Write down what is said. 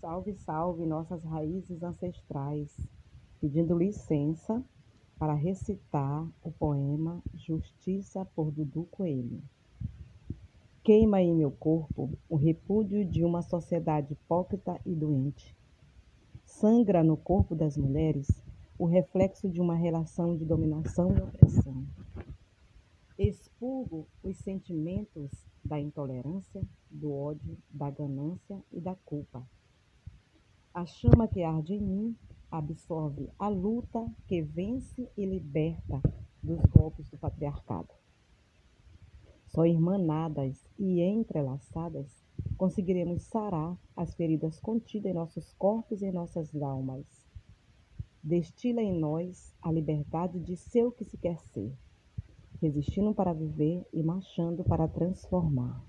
Salve, salve nossas raízes ancestrais, pedindo licença para recitar o poema Justiça por Dudu Coelho. Queima em meu corpo o repúdio de uma sociedade hipócrita e doente. Sangra no corpo das mulheres o reflexo de uma relação de dominação e opressão. Expurgo os sentimentos da intolerância, do ódio, da ganância e da culpa. A chama que arde em mim absorve a luta que vence e liberta dos golpes do patriarcado. Só irmanadas e entrelaçadas conseguiremos sarar as feridas contidas em nossos corpos e em nossas almas. Destila em nós a liberdade de ser o que se quer ser, resistindo para viver e marchando para transformar.